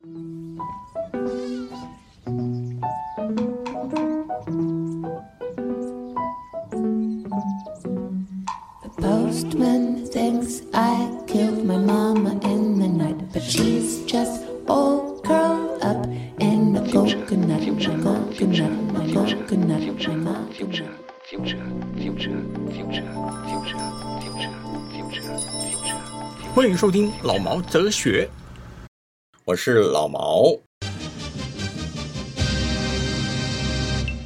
The postman thinks I killed my mama in the night, but she's just all curled up in a coconut, a coconut, a coconut, a coconut. future, future, future, future, future, future, future. 欢迎收听老毛哲学，我是老毛。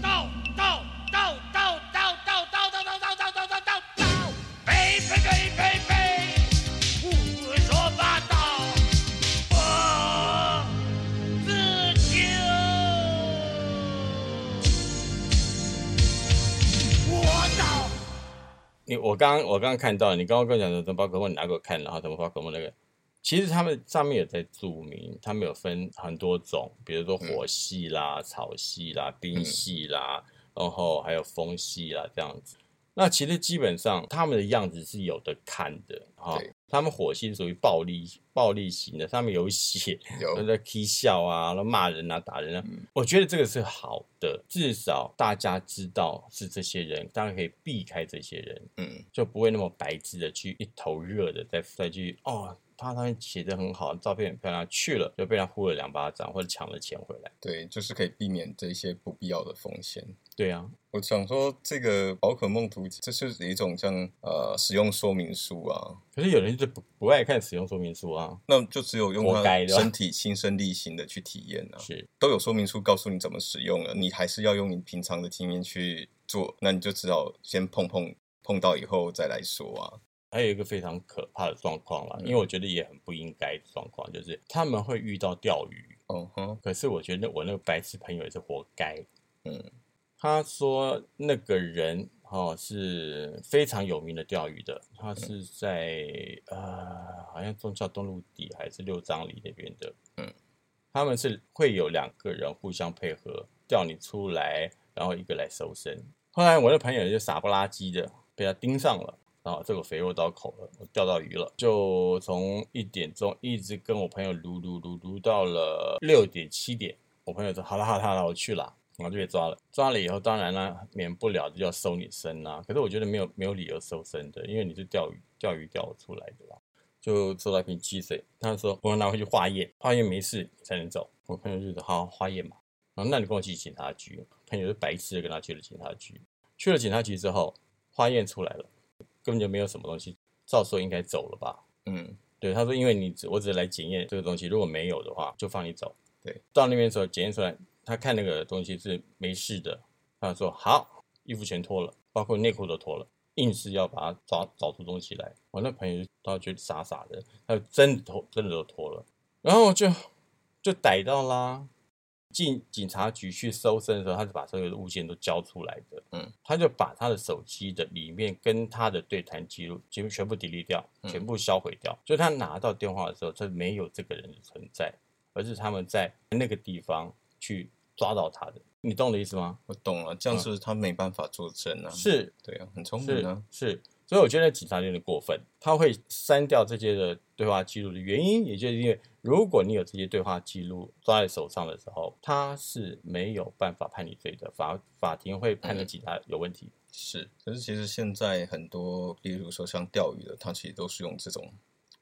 到到到到到到到到到到到到到到到，呸呸呸呸呸，胡说八道，我自救。我到。你我刚我刚看到，你刚刚跟我讲的什么宝可梦，你拿给我看，然后什么宝可梦那个，其实他们上面有在注明，他们有分很多种，比如说火系啦、草系啦、冰系啦，然后还有风系啦这样子。那其实基本上他们的样子是有的看的哈，他们火系是属于暴力暴力型的，上面有血，有都在踢笑啊，然后骂人啊、打人啊。嗯我觉得这个是好的，至少大家知道是这些人，当然可以避开这些人，嗯，就不会那么白痴的去一头热的再再去哦，他他们写的很好，照片很漂亮，去了就被他呼了两巴掌或者抢了钱回来。对，就是可以避免这些不必要的风险。对啊，我想说，这个宝可梦图，这是一种像呃使用说明书啊，可是有人就不不爱看使用说明书啊，那就只有用活该的它身体亲身力行的去体验啊，是都有说明书告诉你怎么使用了，你还是要用你平常的经验去做，那你就只好先碰碰碰到以后再来说啊。还有一个非常可怕的状况啦，因为我觉得也很不应该的状况，就是他们会遇到钓鱼，哦哼，可是我觉得我那个白痴朋友也是活该。嗯，他说那个人哦是非常有名的钓鱼的，他是在呃好像中孝东路底还是六张里那边的，嗯，他们是会有两个人互相配合钓你出来，然后一个来收身。后来我的朋友就傻不拉几的被他盯上了。然后这个肥肉刀口了，我钓到鱼了，就从一点钟一直跟我朋友撸撸撸撸到了六点七点。我朋友说：“好了好了好了，我去了。”然后就被抓了。抓了以后，当然啦，免不了就要收你身啦。可是我觉得没有没有理由收身的，因为你是钓鱼钓鱼钓出来的啦。就收到一瓶汽水，他说我要拿回去化验，化验没事才能走。我朋友就说好化验嘛，然后那你跟我去警察局。朋友就白痴的跟他去了警察局。去了警察局之后，化验出来了，根本就没有什么东西，照说应该走了吧？嗯，对，他说因为你只我只是来检验这个东西，如果没有的话就放你走。对，到那边的时候检验出来，他看那个东西是没事的，他说好，衣服全脱了，包括内裤都脱了，硬是要把它找找出东西来。我那朋友他觉得傻傻的，他就真的脱，真的都脱了，然后就就逮到啦。进警察局去搜身的时候，他是把所有的物件都交出来的。嗯，他就把他的手机的里面跟他的对谈记录全部全部 delete 掉，嗯全部销毁掉。就他拿到电话的时候，他没有这个人的存在，而是他们在那个地方去抓到他的。你懂我的意思吗？我懂了，这样是不是他没办法作证啊？，是对啊，很聪明是啊。是，所以我觉得警察有点过分，他会删掉这些的对话记录的原因，也就是因为如果你有这些对话记录抓在手上的时候，他是没有办法判你罪的，法法庭会判的警察有问题。是，可是其实现在很多，例如说像钓鱼的，他其实都是用这种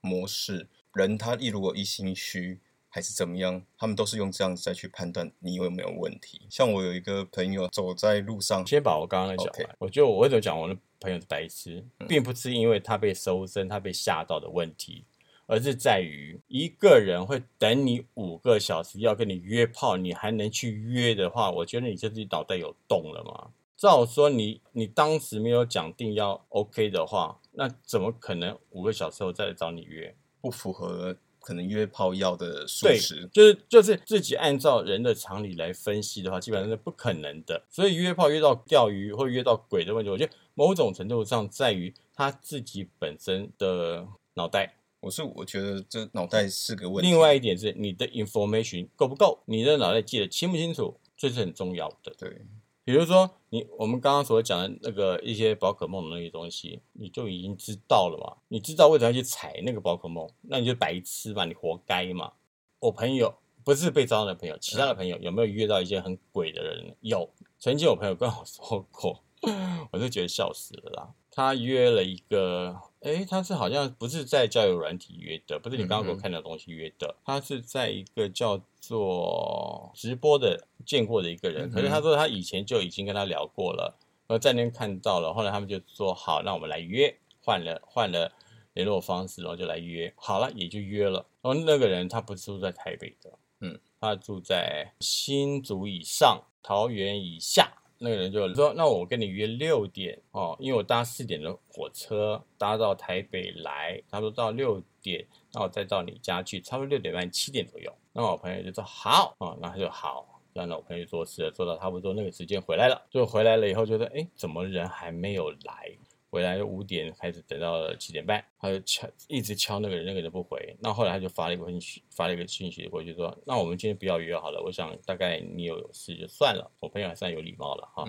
模式。人他一如果一心虚还是怎么样，他们都是用这样子再去判断你有没有问题。像我有一个朋友走在路上，先把我刚刚的讲完。我觉得我为什么讲我的朋友是白痴，并不是因为他被搜身、他被吓到的问题，而是在于一个人会等你五个小时要跟你约炮，你还能去约的话，我觉得你就是脑袋有洞了嘛。照说你你当时没有讲定要 OK 的话，那怎么可能五个小时后再来找你约？不符合可能约炮要的素对食，，就是就是自己按照人的常理来分析的话，基本上是不可能的。所以约炮约到钓鱼或约到鬼的问题，我觉得某种程度上在于他自己本身的脑袋。我是我觉得这脑袋是个问题。另外一点是你的 information 够不够，你的脑袋记得清不清楚，这是很重要的。对，比如说你我们刚刚所讲的那个一些宝可梦的那些东西，你就已经知道了嘛？你知道为什么要去踩那个宝可梦，那你就白痴嘛，你活该嘛。我朋友不是被招的朋友，其他的朋友有没有约到一些很鬼的人？有，曾经有朋友跟我说过，我就觉得笑死了啦。他约了一个，诶，他是好像不是在交友软体约的，不是你刚刚给我看到的东西约的，他是在一个叫做直播的见过的一个人，可是他说他以前就已经跟他聊过了，然后在那边看到了，后来他们就说好，那我们来约，换了换了联络方式，然后就来约，好了也就约了。然后那个人他不是住在台北的，嗯，他住在新竹以上、桃园以下。那个人就说：“那我跟你约六点哦，因为我搭四点的火车搭到台北来，他说到六点，那我再到你家去，差不多六点半七点左右。”那我朋友就说：“好啊，那他就好。”然后我朋友做事，做到差不多那个时间回来了，就回来了以后觉得：“哎，怎么人还没有来？”回来五点开始，等到了七点半，他就敲，一直敲那个人，那个人不回。那后来他就发了一个信息，发了一个信息过去说：“那我们今天不要约好了，我想大概你有事就算了。”我朋友还算有礼貌了哈。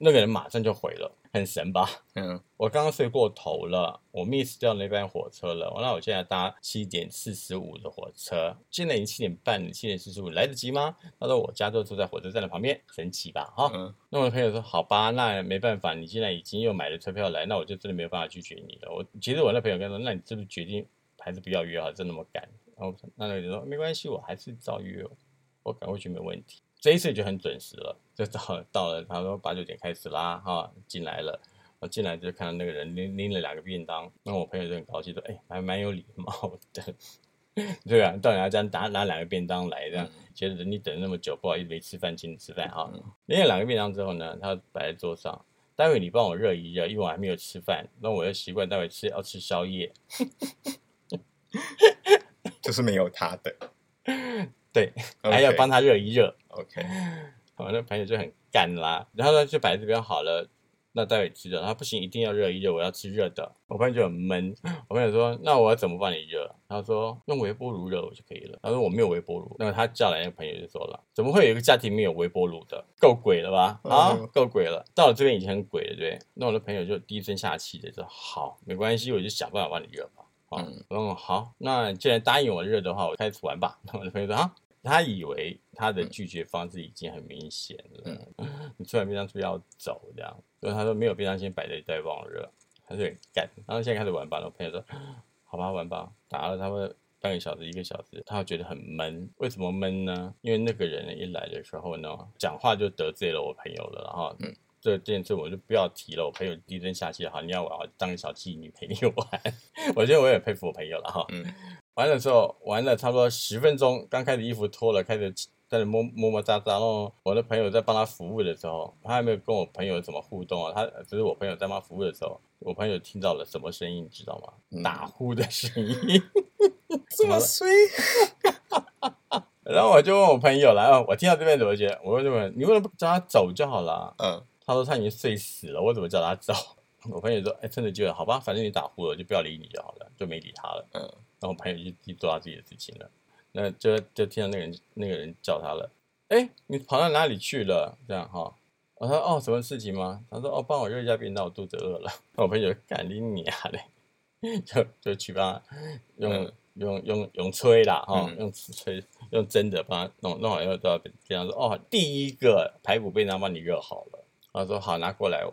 那个人马上就回了，很神吧？嗯我刚刚睡过头了，我 miss 掉那班火车了。那我现在搭七点四十五的火车，现在已经七点半了，七点四十五来得及吗？他说我家就住在火车站的旁边，神奇吧？哈、嗯那我的朋友说：“好吧，那没办法，你现在已经又买了车票来，那我就真的没有办法拒绝你了。”我其实我那朋友跟他说：“那你是不是决定还是不要约啊？真那么赶？”然后那那个人说：“没关系，我还是照约，我赶过去没问题。”这一次就很准时了，就到了到了，他说八九点开始啦，哈，进来了。我进来就看到那个人拎拎了两个便当，那我朋友就很高兴说：“哎、还蛮有礼貌的。”对啊，到人家家拿拿两个便当来，这样、觉得你等了那么久，不好意思没吃饭，请你吃饭哈。拎了两个便当之后呢，他摆在桌上，待会你帮我热一热，因为我还没有吃饭，那我的习惯待会吃要吃宵夜。就是没有他的。对还要帮他热一热。OK，我那朋友就很干啦，然后呢就摆在这边好了，那待会吃的，他不行，一定要热一热，我要吃热的。我朋友就很闷，我朋友说那我要怎么帮你热？他说用微波炉热我就可以了。他说我没有微波炉，那么他叫来那个朋友就说了，怎么会有一个家庭没有微波炉的？够鬼了吧？啊嗯，够鬼了！到了这边已经很鬼了，对？那我的朋友就低声下气的说好，没关系，我就想办法帮你热吧。啊，嗯然后好，那既然答应我热的话，我开始玩吧。那 我的朋友说啊，他以为他的拒绝方式已经很明显了，你吃完便当出去要走这样，所以他说没有便当先摆在这里再帮我热，他就很干。然后现在开始玩吧，然后朋友说 好吧玩吧，打了他们半个小时一个小时，他觉得很闷。为什么闷呢？因为那个人一来的时候呢，讲话就得罪了我朋友了，然后嗯这件事我就不要提了。我朋友低声下气，好，你要玩，我当小妓女陪你玩。我觉得我也佩服我朋友了哈。嗯玩的时候玩了差不多十分钟，刚开始衣服脱了，开始在那摸摸摸扎扎。然后我的朋友在帮他服务的时候，他还没有跟我朋友有什么互动啊，他只是我朋友在帮他服务的时候，我朋友听到了什么声音，你知道吗？嗯打呼的声音。这么衰，然后我就问我朋友了，啊我听到这边怎么觉得？我就问你为什么不叫他走就好了？嗯他说他已经睡死了，我怎么叫他走？我朋友说，哎，真的觉得好吧，反正你打呼了，就不要理你就好了，就没理他了。嗯然后我朋友就去做他自己的事情了。那就就听到那个人那个人叫他了，哎，你跑到哪里去了？这样哈。我说哦，什么事情吗？他说哦，帮我热一下便当，我肚子饿了。那我朋友赶紧你啊嘞，就就去帮他用、嗯用用用吹啦哈，嗯用吹用蒸的帮他弄弄好以后到便当说哦，第一个排骨便当帮你热好了。他说好，拿过来，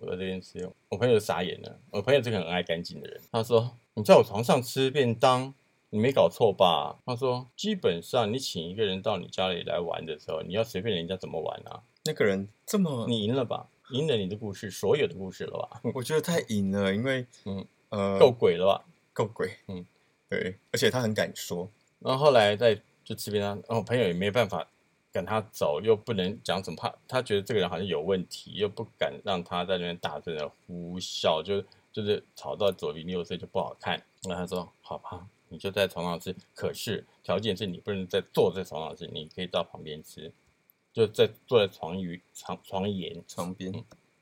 我在这边吃。我朋友傻眼了，我朋友是个很爱干净的人。他说你在我床上吃便当，你没搞错吧？他说基本上你请一个人到你家里来玩的时候，你要随便人家怎么玩啊？那个人这么，你赢了吧？赢了你的故事，所有的故事了吧？我觉得太赢了，因为嗯呃够鬼了吧？够鬼，嗯，对，而且他很敢说，然后后来在就吃便当，然后朋友也没办法赶他走，又不能讲什么，怕他觉得这个人好像有问题，又不敢让他在那边大声的呼啸，就就是吵到左邻右舍就不好看。然后他说：“好吧，你就在床上吃，可是条件是你不能再坐在床上吃，你可以到旁边吃，就在坐在床沿床床沿。床边，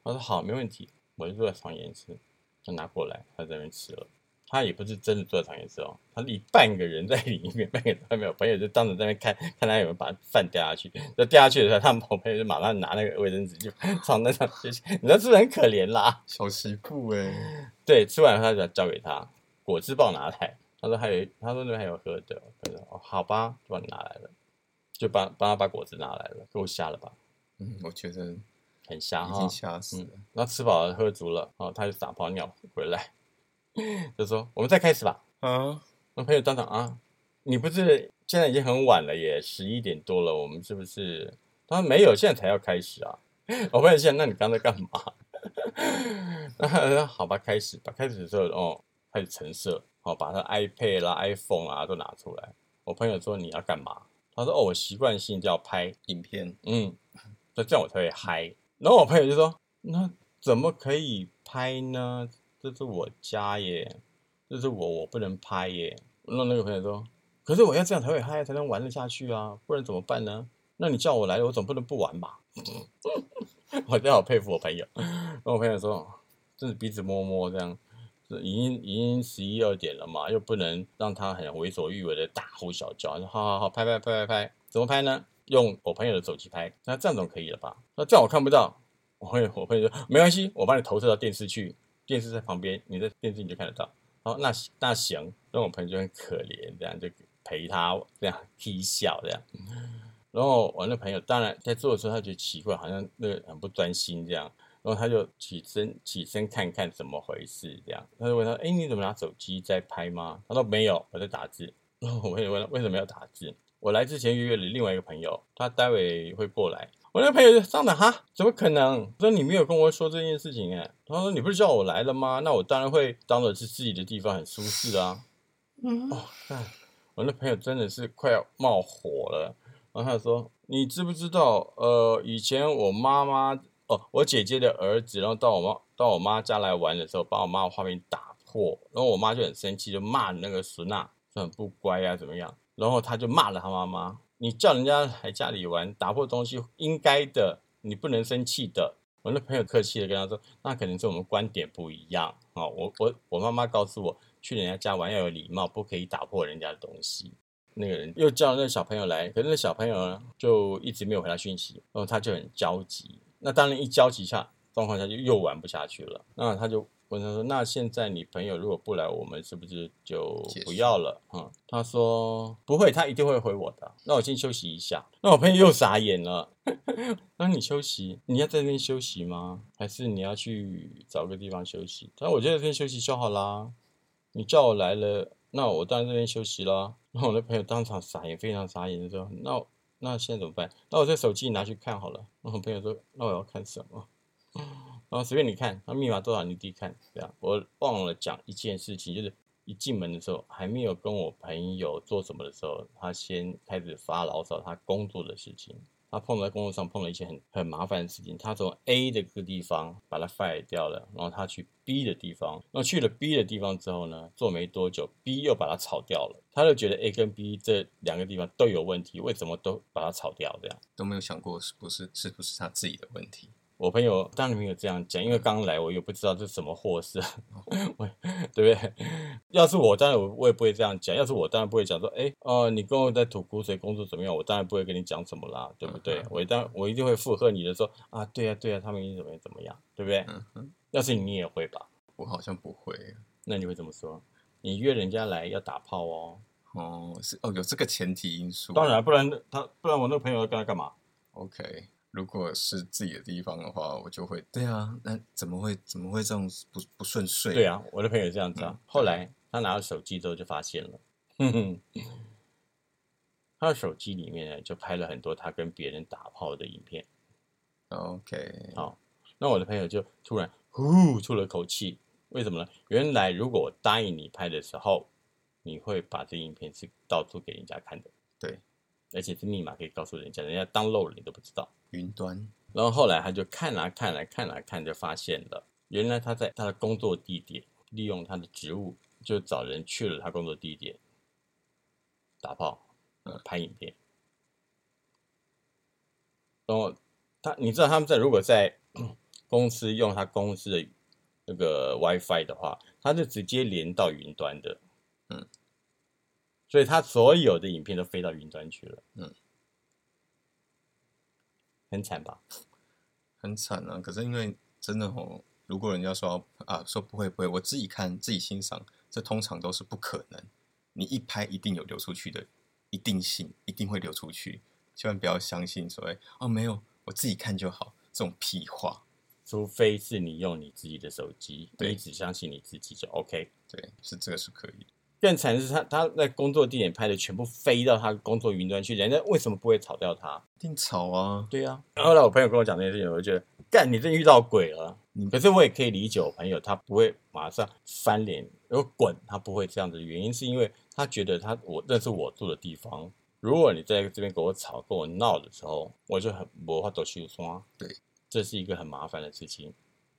他说好，没问题，我就坐在床沿吃，就拿过来，他在那边吃了。他也不是真的坐在床沿吃哦，他一半个人在里面，半个人在外面。我朋友就当着在那边看，看他有没有把饭掉下去。那掉下去的时候，他们我朋友就马上拿那个卫生纸就床单上去，你知道是不是很可怜啦？小媳妇哎，对，吃完他就交给他果汁棒拿来，他说还有，他说那边还有喝的，他说哦好吧，就帮你拿来了。就帮帮他把果汁拿来了，够瞎了吧？嗯，我觉得很瞎哈已经。吓死了。嗯，然后吃饱了喝足了，哦，他就撒泡尿回来，就说我们再开始吧。啊，我朋友当场啊，你不是现在已经很晚了耶，十一点多了，我们是不是？他说没有，现在才要开始啊。我朋友现在，那你刚才干嘛？然后他说好吧，开始吧。开始的时候，哦，开始橙色，哦，把他 iPad 啦、iPhone 啊都拿出来。我朋友说你要干嘛？他说哦，我习惯性就要拍，影片嗯，那这样我才会嗨。然后我朋友就说：“那怎么可以拍呢？这是我家耶，这是我，我不能拍耶。”那那个朋友说：“可是我要这样才会嗨，才能玩得下去啊，不然怎么办呢？那你叫我来，我总不能不玩吧？” 我真好佩服我朋友。那我朋友说：“真是鼻子摸摸这样。”已经已经十一二点了嘛，又不能让他很为所欲为的大呼小叫。说好好好，拍拍拍拍拍，怎么拍呢？用我朋友的手机拍，那这样总可以了吧？那这样我看不到，我朋友我朋友说没关系，我帮你投射到电视去，电视在旁边，你在电视你就看得到。然后，那那行，那我朋友就很可怜，这样就陪他这样踢笑这样。然后我那朋友当然在做的时候，他觉得奇怪，好像那个很不专心这样。然后他就起身起身看看怎么回事，这样他就问他：“哎，你怎么拿手机在拍吗？”他说：“没有，我在打字。”然后我朋友问他：“为什么要打字？”我来之前约了另外一个朋友，他待会会过来。我那个朋友就上的哈，怎么可能？我说你没有跟我说这件事情哎。他说：“你不是叫我来了吗？那我当然会当做是自己的地方很舒适啊。”嗯哦，看我那朋友真的是快要冒火了。然后他说：“你知不知道？呃，以前我妈妈。”哦，我姐姐的儿子，然后到我妈到我妈家来玩的时候，把我妈的画面打破，然后我妈就很生气，就骂那个孙娜说很不乖啊，怎么样？然后他就骂了他妈妈：“你叫人家来家里玩，打破东西应该的，你不能生气的。”我那朋友客气的跟他说：“那可能是我们观点不一样啊、我我我妈妈告诉我，去人家家玩要有礼貌，不可以打破人家的东西。”那个人又叫那个小朋友来，可是那小朋友呢就一直没有回他讯息，然后他就很焦急。那当然一焦急下状况下就又玩不下去了。那他就问他说：“那现在你朋友如果不来，我们是不是就不要了？”嗯，他说：“不会，他一定会回我的。那我先休息一下。”那我朋友又傻眼了。那你休息，你要在那边休息吗？还是你要去找个地方休息？他说：“我就在这边休息就好啦。你叫我来了，那我当然这边休息啦。”然后我的朋友当场傻眼，非常傻眼的说：“那那现在怎么办？那我这手机拿去看好了。我朋友说：“那我要看什么？”然后随便你看，那密码多少你自己看。这样，我忘了讲一件事情，就是一进门的时候，还没有跟我朋友做什么的时候，他先开始发牢骚他工作的事情。他碰在工作上碰了一些很很麻烦的事情，他从 A 的个地方把它 fire 掉了，然后他去 B 的地方，然后去了 B 的地方之后呢，做没多久，B 又把它炒掉了，他就觉得 A 跟 B 这两个地方都有问题，为什么都把它炒掉？这样，都没有想过是不是是不是他自己的问题。我朋友当然没有这样讲，因为刚来我又不知道这是什么货色，我对不对？要是我，当然我我也不会这样讲。要是我，当然不会讲说，哎，哦、你跟我在吐苦水，工作怎么样？我当然不会跟你讲什么啦，对不对？我当我一定会附和你的说，啊，对呀、对呀、他们怎么样怎么样，对不对？嗯哼，要是你你也会吧？我好像不会。那你会怎么说？你约人家来要打炮哦，哦，是哦，有这个前提因素。当然，不然他不然我那个朋友要跟他干嘛？OK，如果是自己的地方的话，我就会对啊，那怎么会怎么会这种不不顺遂？对，啊，我的朋友这样子啊。嗯后来他拿到手机之后就发现了，哼哼，他的手机里面呢就拍了很多他跟别人打炮的影片。OK，好那我的朋友就突然呼出了口气，为什么呢？原来如果我答应你拍的时候，你会把这影片是到处给人家看的，对，而且是密码可以告诉人家，人家当漏了你都不知道。云端然后后来他就看来看来看来看，就发现了，原来他在他的工作地点利用他的职务，就找人去了他工作地点打炮，呃，拍影片。然后他，你知道他们在如果在公司用他公司的那个 WiFi 的话，他就直接连到云端的，嗯，所以他所有的影片都飞到云端去了，嗯，很惨吧？很惨啊。可是因为真的哦，如果人家说啊说不会不会，我自己看自己欣赏，这通常都是不可能。你一拍一定有流出去的一定性，一定会流出去。千万不要相信所谓哦没有，我自己看就好这种屁话。除非是你用你自己的手机，你只相信你自己就 OK。对，是这个是可以的。更惨的是他他在工作地点拍的全部飞到他工作云端去，人家为什么不会炒掉他？一定吵啊！对啊、然后后来我朋友跟我讲这件事情，我就觉得干，你真遇到鬼了。可是我也可以理解我朋友他不会马上翻脸然后滚，他不会这样子原因是因为他觉得他我那是我住的地方，如果你在这边跟我吵跟我闹的时候，我就很没法都去刷。对，这是一个很麻烦的事情，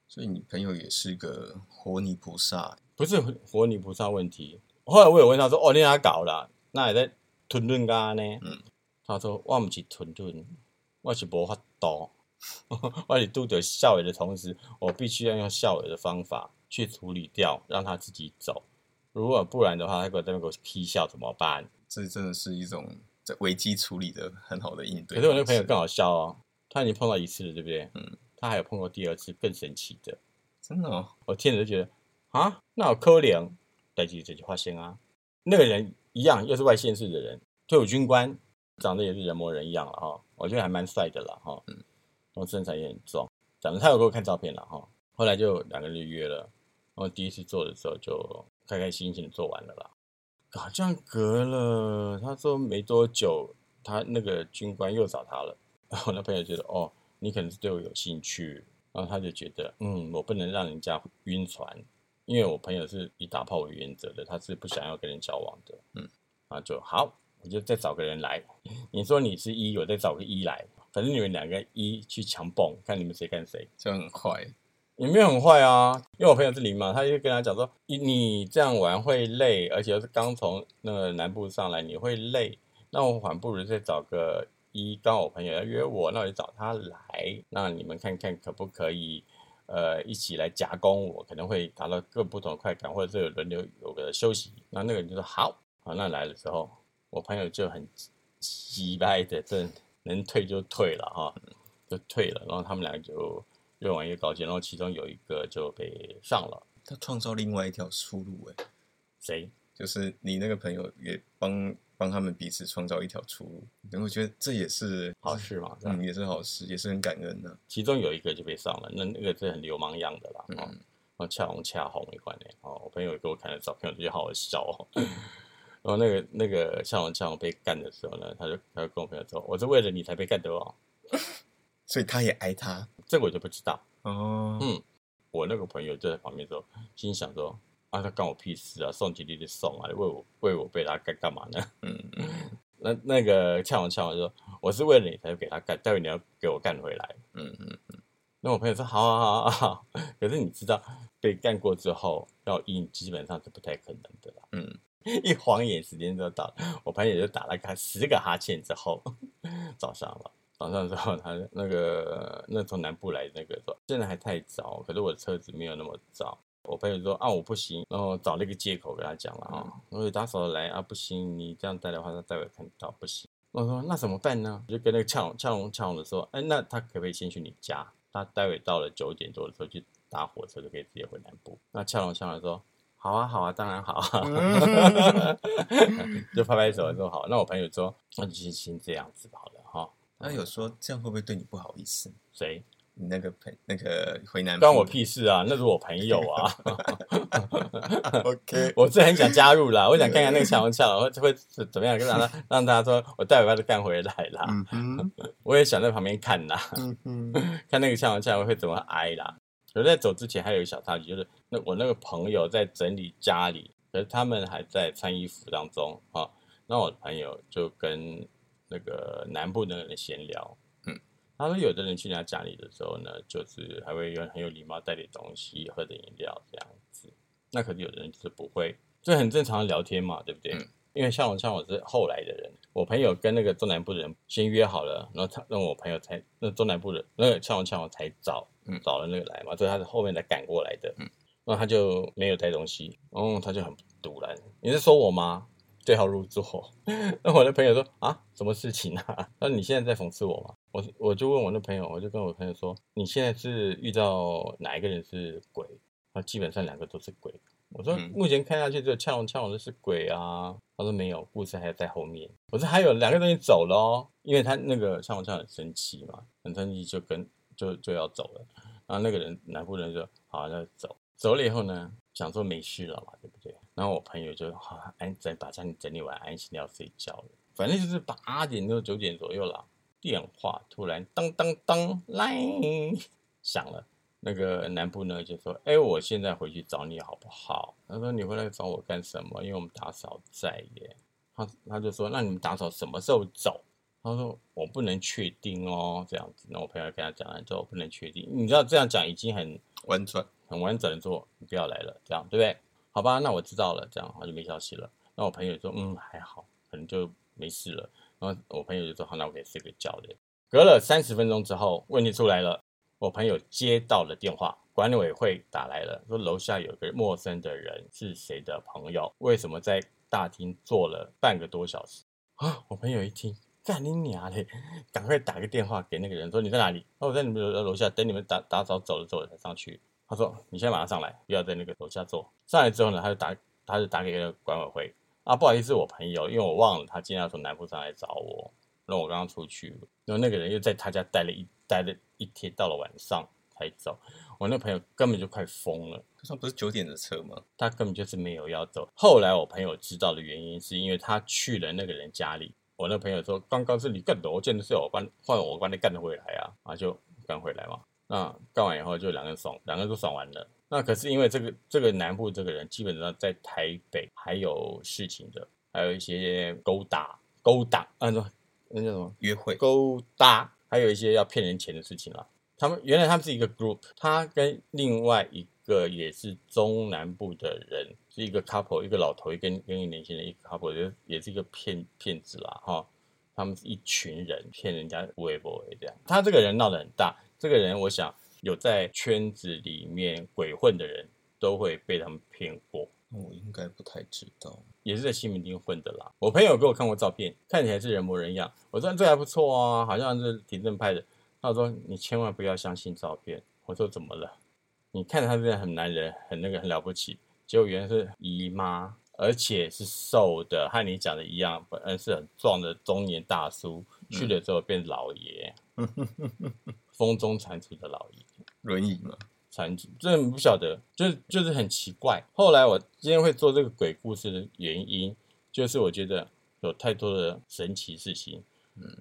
所以你朋友也是个活泥菩萨，不是活泥菩萨问题。后来我有问他说：“哦，你哪搞啦？那也在吞吞干呢？”嗯，他说：“我不是吞论，我是无法度。我是度着校委的同时，我必须要用校委的方法去处理掉，让他自己走。如果不然的话，他给我在那边给我批笑怎么办？这真的是一种在危机处理的很好的应对。可是我那个朋友更好笑哦，他已经碰到一次了，对不对？嗯，他还有碰过第二次更神奇的。真的哦，我听着就觉得啊，那好可怜，代志这句话先啊。那个人一样，又是外县市的人，退伍军官，长得也是人模人样了哈，我觉得还蛮帅的了哈，嗯，然后身材也很壮，长得他有给我看照片了哈。后来就两个人就约了，然后第一次做的时候就开开心心的做完了啦。好像隔了，他说没多久，他那个军官又找他了。然后我那朋友觉得，哦，你可能是对我有兴趣，然后他就觉得，嗯，我不能让人家晕船，因为我朋友是以打炮为原则的，他是不想要跟人交往的，嗯，啊就好，我就再找个人来。你说你是一，我再找个一来，反正你们两个一去强蹦，看你们谁干谁。就很坏。也没有很坏啊，因为我朋友是零嘛，他就跟他讲说，你你这样玩会累，而且又是刚从那个南部上来，你会累，那我还不如再找个一，刚好我朋友要约我，那我就找他来，那你们看看可不可以，呃，一起来夹攻我，可能会达到各不同的快感，或者是有轮流有个休息，那那个人就说好，好，那来的时候，我朋友就很急掰的，这能退就退了哈，就退了，然后他们两个就。越玩越高阶，然后其中有一个就被上了。他创造另外一条出路，哎，谁？就是你那个朋友也帮帮他们彼此创造一条出路。然后我觉得这也是好事嘛，嗯，也是好事，也是很感恩的。其中有一个就被上了，那那个是很流氓样的啦，嗯哦，然后恰红恰红没关系哦。我朋友给我看的照片，我觉得好好笑哦。然后那个那个恰红恰红被干的时候呢，他就他就跟我朋友说：“我是为了你才被干的哦。所以他也爱他”这个我就不知道。哦，嗯，我那个朋友就在旁边说，心想说：“啊，他干我屁事啊！送几粒就送啊，为我为我被他干干嘛呢？”嗯 嗯，那那个呛我呛我说：“我是为了你才给他干，待会你要给我干回来。”嗯嗯嗯那我朋友说：“好好好好好。” 可是你知道，被干过之后要赢，基本上是不太可能的啦。嗯，一晃眼时间就到了，我朋友就打了他十个哈欠之后，早上了。早上之后，他那个那从南部来那个说，现在还太早，可是我的车子没有那么早。我朋友说啊，我不行，然后找了一个借口跟他讲了啊，我说打手来啊，不行，你这样带的话，他待会看到不行。我说那怎么办呢？我就跟那个呛龙呛龙呛龙的说，哎，那他可不可以先去你家？他待会到了九点多的时候去搭火车就可以直接回南部。那呛龙呛龙说，好啊好啊，当然好啊，就拍拍手说好。那我朋友说，那就先先这样子好了哈。他有说这样会不会对你不好意思？谁？你那个朋那个回南关我屁事啊！那是我朋友啊。OK，我是很想加入啦，我想看看那个强龙强龙会会怎么样，让他 让他说我待会把他干回来啦。我也想在旁边看啦，看那个强龙强龙会怎么挨啦。可是在走之前还有一个小插曲，就是那我那个朋友在整理家里，可是他们还在穿衣服当中啊。那我朋友就跟那个南部那个人闲聊，嗯，他说有的人去人家家里的时候呢，就是还会有很有礼貌带点东西，喝点饮料这样子。那可是有的人就是不会，这很正常的聊天嘛，对不对？嗯因为像我像我是后来的人，我朋友跟那个中南部的人先约好了，然后他让我朋友才那中南部的那个像我像我才找嗯找了那个来嘛，所以他是后面才赶过来的。嗯，然后他就没有带东西，然后他就很堵然，你是说我吗？对号入座。那我的朋友说啊，什么事情啊？那你现在在讽刺我吗？我我就问我那朋友，我就跟我朋友说，你现在是遇到哪一个人是鬼？他，基本上两个都是鬼。我说嗯目前看下去只有呛龙呛龙的是鬼啊。他说没有，故事还在后面。我说还有两个东西走了哦，因为他那个呛龙呛很生气嘛，很生气就跟就就要走了。然后那个人南部人就好那就走，走了以后呢，想说没事了嘛，对不对？然后我朋友就好安整把家里整理完，安心要睡觉了。反正就是八点多九点左右了，电话突然当当当来响了。那个南部呢就说：“哎，我现在回去找你好不好？”他说：“你回来找我干什么？因为我们打扫在耶。”他他就说：“那你们打扫什么时候走？”他说：“我不能确定哦，这样子。”那我朋友跟他讲了之后，我不能确定。你知道这样讲已经很婉转，很完整的说，你不要来了，这样对不对？好吧，那我知道了，这样我就没消息了。那我朋友说，嗯，还好，可能就没事了。然后我朋友就说，好，那我可以睡个觉了。隔了三十分钟之后，问题出来了，我朋友接到了电话，管理委会打来了，说楼下有个陌生的人是谁的朋友，为什么在大厅坐了半个多小时？啊！我朋友一听，干你娘嘞！赶快打个电话给那个人，说你在哪里？哦，我在你们楼楼下等你们打打扫走了之后才上去。他说你现在马上上来，不要在那个楼下坐。上来之后呢，他就打他就打给那个管委会啊，不好意思，我朋友，因为我忘了他今天要从南部上来找我，那我刚刚出去，然后那个人又在他家待了一待了一天，到了晚上才走。我那朋友根本就快疯了。他上不是九点的车吗？他根本就是没有要走。后来我朋友知道的原因，是因为他去了那个人家里。我那朋友说：“刚刚是你干的，我见的是我帮换我帮你干的回来啊，啊就干回来嘛。那干完以后就两个人爽，两个人都爽完了。那可是因为这个这个南部这个人基本上在台北还有事情的，还有一些勾搭勾搭，按照那叫什么约会勾搭，还有一些要骗人钱的事情啦。他们原来他们是一个 group，他跟另外一个也是中南部的人，是一个 couple，一个老头，一个跟一个年轻人，一个 couple，也也是一个骗骗子啦哈。他们是一群人骗人家微博这样。他这个人闹得很大，这个人我想有在圈子里面鬼混的人都会被他们骗过。我应该不太知道。也是在西门町混的啦。我朋友给我看过照片，看起来是人模人样。我说这还不错啊，好像是挺正派的。他说你千万不要相信照片。我说怎么了？你看着他这样很男人，很那个很了不起，结果原来是姨妈，而且是瘦的，和你讲的一样，本来是很壮的中年大叔，去了之后变老爷，风中残烛的老爷。轮椅嘛，残疾，真的不晓得，就是就是很奇怪。后来我今天会做这个鬼故事的原因，就是我觉得有太多的神奇事情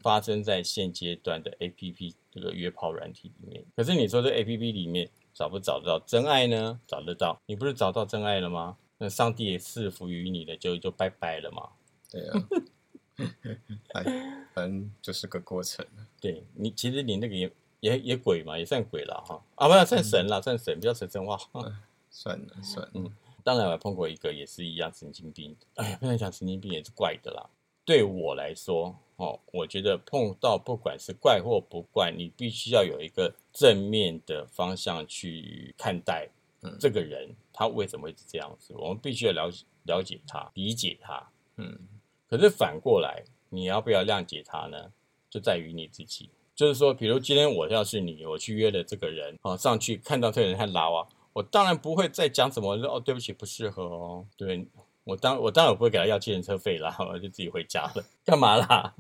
发生在现阶段的 A P P 这个约炮软体里面。可是你说这 A P P 里面找不找得到真爱呢？找得到，你不是找到真爱了吗？那上帝也赐福于你的，就就拜拜了嘛。对啊，哎，反正就是个过程。对你，其实你那个也也也鬼嘛，也算鬼了哈。啊，不要算神了，算神，不要神神话。算了算了，嗯当然，我还碰过一个也是一样神经病。哎呀，不能讲神经病也是怪的啦。对我来说，哦，我觉得碰到不管是怪或不怪，你必须要有一个正面的方向去看待嗯这个人，他为什么会是这样子。我们必须要了解了解他，理解他。嗯，可是反过来，你要不要谅解他呢？就在于你自己。就是说，比如今天我要是你，我去约了这个人，啊，上去看到这个人他拉啊，我当然不会再讲什么哦，对不起，不适合哦。对我当我当然不会给他要计程车费啦，我就自己回家了。干嘛啦？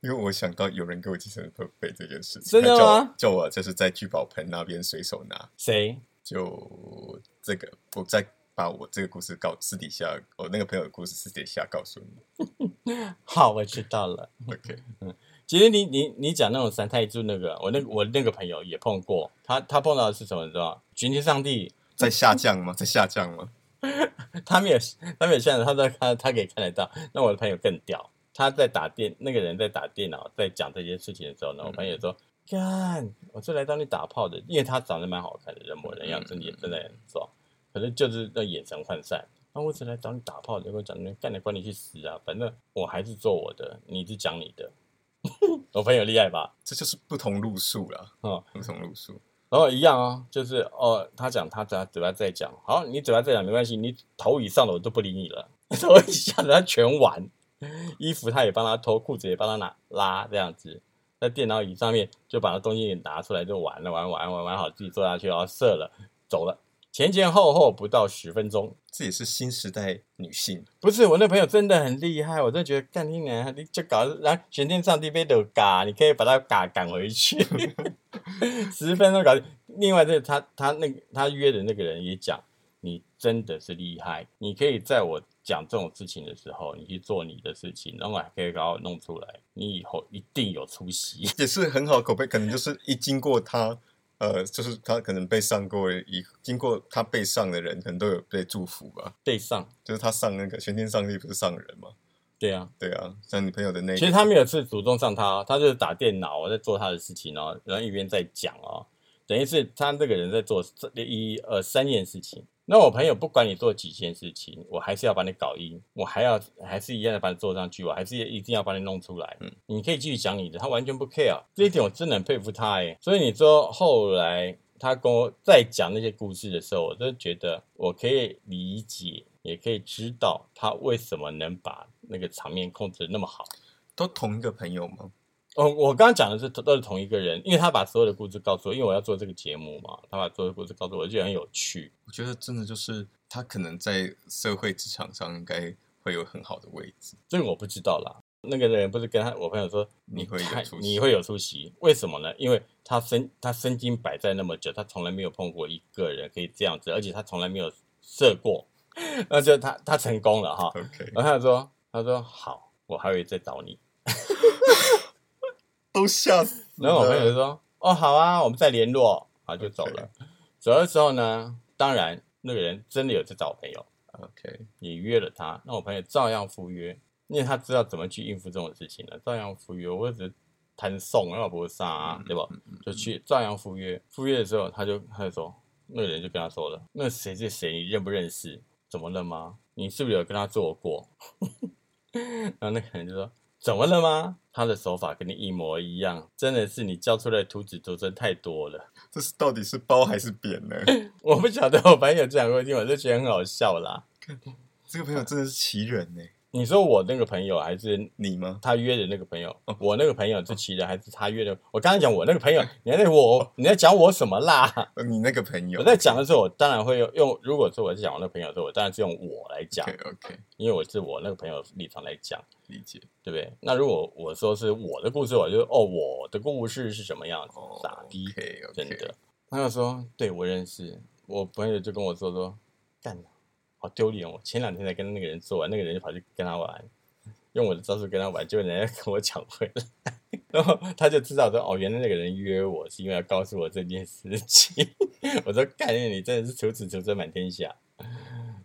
因为我想到有人给我计程车费这件事情，真的吗叫我就是在聚宝盆那边随手拿，谁？就这个，我再把我这个故事告私底下，我那个朋友的故事私底下告诉你。好，我知道了。OK，嗯其实你你你讲那种三太子那个，我那个我那个朋友也碰过，他他碰到的是什么？你知道吗？群天上帝，在下降吗？在下降吗？他没有，他没有下降他在他他可以看得到。那我的朋友更屌，他在打电，那个人在打电脑，在讲这件事情的时候呢，我朋友说：“干，我是来找你打炮的，因为他长得蛮好看的，人模人样，真的也真的很壮，可是就是那眼神涣散。那我只来找你打炮的，跟我讲你干你管你去死啊！反正我还是做我的，你是讲你的。我朋友厉害吧？这就是不同路数了，哦，不同路数。然后一样啊，就是哦，他讲他嘴嘴巴在讲，好，你嘴巴在讲没关系，你头以上的我都不理你了，头以下的他全完，衣服他也帮他脱，裤子也帮他拿拉，这样子，在电脑椅上面就把那东西也拿出来就玩了，玩玩玩玩好，自己坐下去，然后射了，走了，前前后后不到十分钟。这也是新时代女性，不是我那朋友真的很厉害，我真的觉得干你娘，你就搞来全天上帝被都嘎，你可以把他嘎赶回去，十分钟搞定。另外，这个他他那个他约的那个人也讲，你真的是厉害，你可以在我讲这种事情的时候，你去做你的事情，然后还可以把我弄出来，你以后一定有出息。也是很好口碑，可能就是一经过他。呃，就是他可能被上过，一经过他被上的人，可能都有被祝福吧。被上，就是他上那个全天上帝不是上人吗？对啊，对啊，像你朋友的那个，其实他没有是主动上他，他就是打电脑在做他的事情哦，然后一边在讲哦，等于是他这个人在做这一呃三件事情。那我朋友不管你做几件事情，我还是要把你搞晕，我还要还是一样的把你做上去，我还是一定要把你弄出来。嗯，你可以继续讲你的，他完全不 care，这一点我真的很佩服他哎。所以你说后来他跟我在讲那些故事的时候，我都觉得我可以理解，也可以知道他为什么能把那个场面控制的那么好。都同一个朋友吗？哦，我刚刚讲的是都是同一个人，因为他把所有的故事告诉我，因为我要做这个节目嘛，他把所有的故事告诉我，就很有趣。我觉得真的就是他可能在社会职场上应该会有很好的位置。这个我不知道啦。那个人不是跟他我朋友说，你会有出息你会有出息，为什么呢？因为他身他身经百战那么久，他从来没有碰过一个人可以这样子，而且他从来没有射过，那就他他成功了哈。OK，然后他说他说好，我还会再找你。都吓死。然后我朋友就说：“哦，好啊，我们再联络。”好，就走了。走的时候呢，当然那个人真的有在找我朋友，OK，你约了他。那我朋友照样赴约，因为他知道怎么去应付这种事情了，照样赴约。我只是谈送，要不是啥、啊，对吧？就去照样赴约。赴约的时候，他就他就说，那个人就跟他说了：“那谁是谁，你认不认识？怎么了吗？你是不是有跟他做过？” 然后那个人就说：“怎么了吗？他的手法跟你一模一样，真的是你教出来的徒子徒孙太多了。这是到底是包还是扁呢？我不晓得我朋友讲过听，我就觉得很好笑啦。这个朋友真的是奇人呢。你说我那个朋友还是你吗？他约的那个朋友？我那个朋友是骑的还是他约的？我刚才讲我那个朋友，你在我你在讲我什么啦？呃你那个朋友？我在讲的时候，我当然会用用。如果说我是讲我那个朋友的时候，我当然是用我来讲，OK OK，因为我是我那个朋友立场来讲。理解。对不对？那如果我说是我的故事，我就哦，我的故事是什么样子？傻逼真的。他就说，对我认识，我朋友就跟我说说，干，好丢脸！我前两天才跟那个人做完，那个人就跑去跟他玩，用我的招数跟他玩，结果人家跟我抢回来，然后他就知道说，哦，原来那个人约我是因为要告诉我这件事情。我说，干，你真的是求子求孙满天下。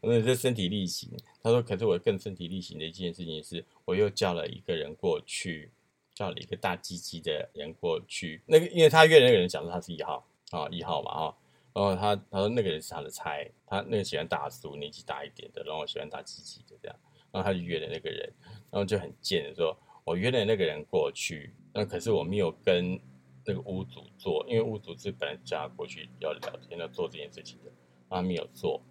我说你这身体力行。他说，可是我更身体力行的一件事情是，我又叫了一个人过去，叫了一个大鸡鸡的人过去。那个，因为他约的那个人讲说他是一号啊，一号嘛哈。然后他他说那个人是他的菜，他那个喜欢大叔，年纪大一点的，然后喜欢大鸡鸡的这样。然后他就约了那个人，然后就很贱的说，我约了那个人过去，那可是我没有跟那个屋主做，因为屋主是本来叫他过去要聊天要做这件事情的，他没有做。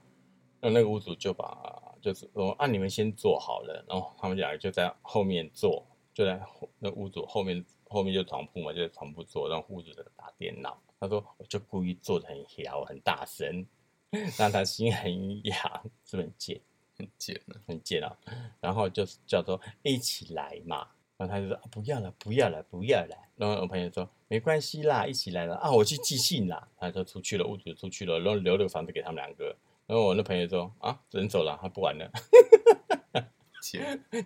那那个屋主就把就是说啊，你们先做好了，然后他们两个就在后面做，就在那屋主后面后面就床铺嘛，就在床铺做，让屋主在打电脑。他说我就故意做的很摇很大声，让他心很痒，是不是很贱？很贱啊。很贱啊。然后就是叫做一起来嘛，然后他就说、啊、不要了，不要了，不要了。然后我朋友说没关系啦，一起来了啊，我去寄信啦。他就出去了，屋主出去了，然后留了个房子给他们两个。然后我那朋友说啊，人走了，他不玩了，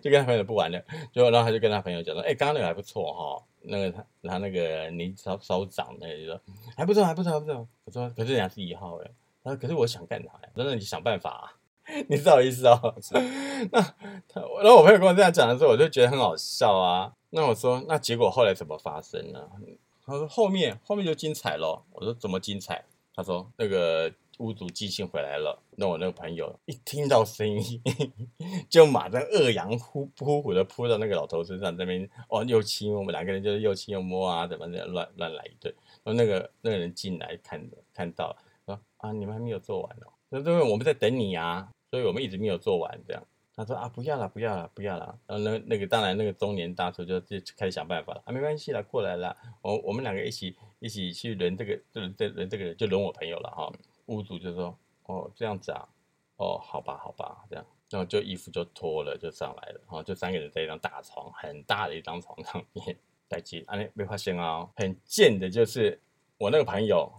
就跟他朋友不玩了。就然后他就跟他朋友讲说，哎、刚刚那个还不错哈，那个他他那个年纪稍稍长那个就说还不错，还不错，还不错。我说可是人家是一号哎，他说可是我想干他呀，我说那你想办法、啊。你知道意思哦？那他，然后我朋友跟我这样讲的时候，我就觉得很好笑啊。那我说，那结果后来怎么发生呢？他说后面后面就精彩咯。我说怎么精彩？他说那个屋主寄信回来了，那我那个朋友一听到声音，就马上恶羊呼呼呼的扑到那个老头身上，这边哦又亲我们两个人就是又亲又摸啊，怎么的乱乱来一顿。然后那个那个人进来看看到说啊你们还没有做完哦，那因为我们在等你啊，所以我们一直没有做完这样。他说啊，不要了，不要了，不要了。然后那那个当然那个中年大叔就就开始想办法了啊，没关系了，过来了，我我们两个一起一起去轮这个轮这轮这个人，就轮我朋友了哈。屋主就说哦，这样子啊，哦，好吧，好吧，这样，然后就衣服就脱了，就上来了，然后就三个人在一张大床，很大的一张床上面待机，啊，那没发现啊，很贱的就是我那个朋友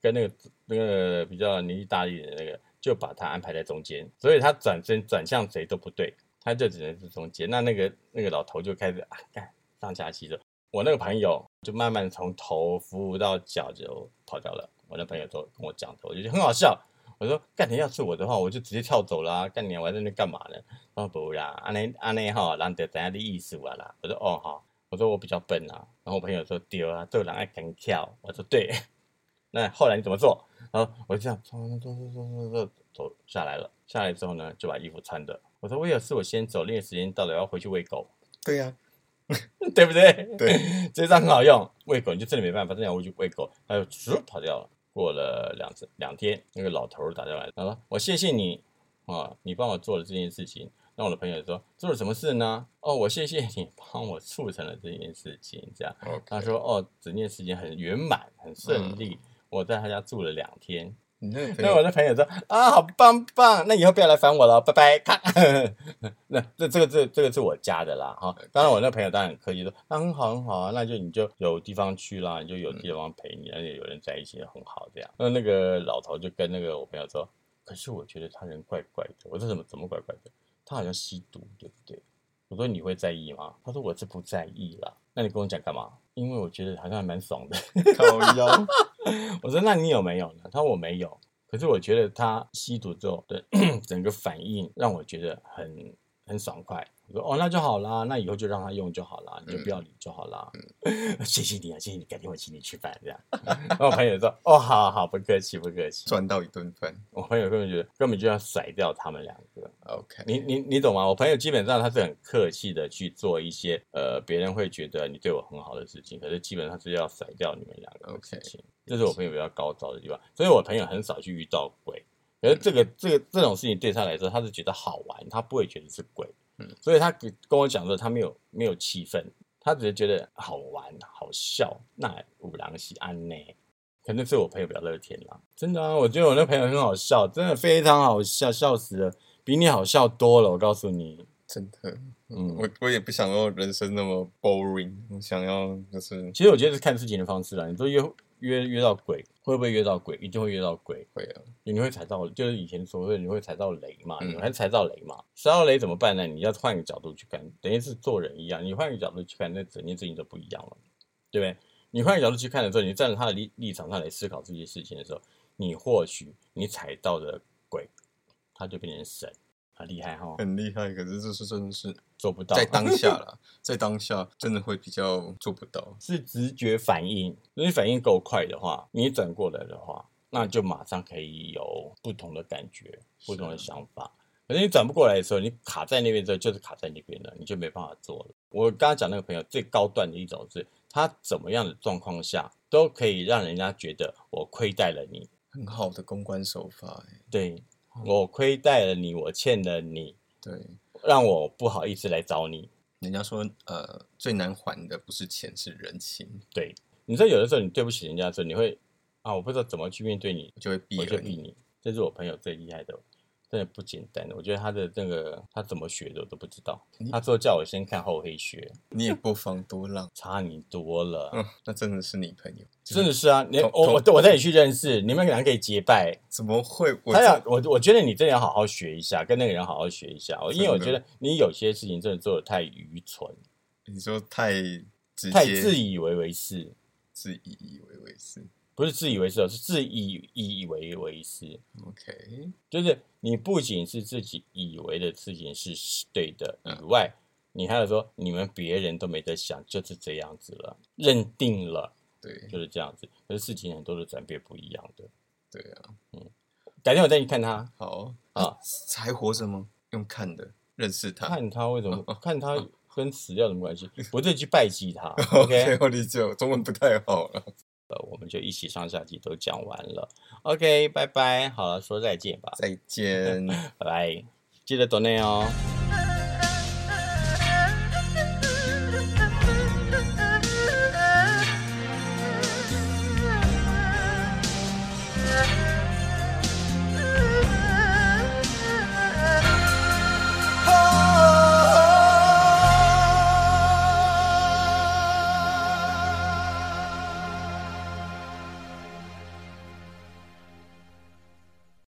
跟那个那个比较年纪大一点的那个，就把他安排在中间，所以他转身转向谁都不对，他就只能是中间。那那个那个老头就开始啊，干上下其手，我那个朋友就慢慢从头服务到脚就跑掉了。我那朋友都跟我讲的，我就觉得很好笑。我说干你要是我的话，我就直接跳走啦。干你我还在那干嘛呢？他说不啦，安内安内哈，难得等下的意思啊啦。我说哦好，我说我比较笨啊。然后我朋友说丢啊，这个人爱敢跳。我说对。那后来你怎么做？然后我就这样走走走走走走走下来了。下来之后呢，就把衣服穿的。我说我有事，我先走，那个时间到了，要回去喂狗。对呀、对不对？对，这招很好用。喂狗你就真的没办法，真的要喂狗，他就嗖跑掉了。过了两次两天，那个老头儿打电话来，他说：“我谢谢你啊，你帮我做了这件事情。”那我的朋友说：“做了什么事呢？”哦，我谢谢你帮我促成了这件事情。这样他说：“哦，整件事情很圆满，很顺利。我在他家住了两天。那我那朋友说啊，好棒棒，那以后不要来烦我了，拜拜。咔，那这这个这这个是我家的啦，哈。当然我那朋友当然很客气说，那很好很好啊，那就你就有地方去啦，你就有地方陪你，而且有人在一起很好这样。那那个老头就跟那个我朋友说，可是我觉得他人怪怪的。我说怎么怎么怪怪的？他好像吸毒，对不对？我说你会在意吗？他说我是不在意啦。那你跟我讲干嘛？因为我觉得好像还蛮爽的。靠腰，我说那你有没有呢？他说我没有，可是我觉得他吸毒之后的 整个反应让我觉得很很爽快。我说哦，那就好啦，那以后就让他用就好啦，你就不要理就好啦。谢谢你啊，谢谢你，改天我请你吃饭这样。然后我朋友说哦，好好好，不客气不客气。赚到一顿饭。我朋友根本觉得根本就要甩掉他们两个。OK，你你你懂吗？我朋友基本上他是很客气的去做一些呃别人会觉得你对我很好的事情，可是基本上是要甩掉你们两个的事情。这是我朋友比较高招的地方，所以我朋友很少去遇到鬼。可是这个这个这种事情对他来说，他是觉得好玩，他不会觉得是鬼。嗯所以他跟跟我讲说，他没有没有气氛，他只是觉得好玩好笑。那五郎喜安呢？可能是我朋友比较乐天啦，真的啊，我觉得我那朋友很好笑，真的非常好笑，笑死了，比你好笑多了。我告诉你，真的，嗯，我我也不想要人生那么 boring，我想要就是其实我觉得是看事情的方式啦。你说约约约到鬼，会不会约到鬼？一定会约到鬼。会啊，你会踩到，就是以前所谓的你会踩到雷嘛，嗯你还踩到雷嘛？踩到雷怎么办呢？你要换个角度去看，等于是做人一样，你换个角度去看，那整件事情就不一样了，对不对？你换个角度去看的时候，你站在他的立立场上来思考这些事情的时候，你或许你踩到的鬼，他就变成神，很厉害哈，很厉害。可是这是真的是做不到，在当下啦，在当下真的会比较做不到。是直觉反应，如果你反应够快的话，你转过来的话，那就马上可以有不同的感觉、不同的想法。可是你转不过来的时候，你卡在那边之后，就是卡在那边了，你就没办法做了。我刚刚讲那个朋友最高段的一种是，他怎么样的状况下都可以让人家觉得我亏待了你，很好的公关手法、欸，对我亏待了你，我欠了你，对，让我不好意思来找你。人家说呃最难还的不是钱是人情，对，你知道有的时候你对不起人家的时候，你会啊，我不知道怎么去面对你，我就会避我就。避你。这是我朋友最厉害的，真的不简单。我觉得他的那个他怎么学的我都不知道。他说叫我先看厚黑学，你也不妨多让，差你多了。嗯，那真的是你朋友，真的是啊，你我我我带你去认识，你们两个可以结拜。怎么会？我他要我我觉得你真的要好好学一下，跟那个人好好学一下，因为我觉得你有些事情真的做的太愚蠢，你说太太自以为为是，自以以为为是。不是自以为是哦，是自以以为为是。OK，就是你不仅是自己以为的事情是对的嗯以外，你还有说你们别人都没得想，就是这样子了，认定了对就是这样子。可是事情很多的转变不一样的。对啊，嗯改天我带你看他，好啊，还活着吗？用看的认识他。看他为什么 看他跟死掉有什么关系？我这去拜祭他 OK，，OK，我理解，我中文不太好了。呃，我们就一起上下集都讲完了，OK，拜拜，好了，说再见吧，再见。拜拜，记得 donate 哦。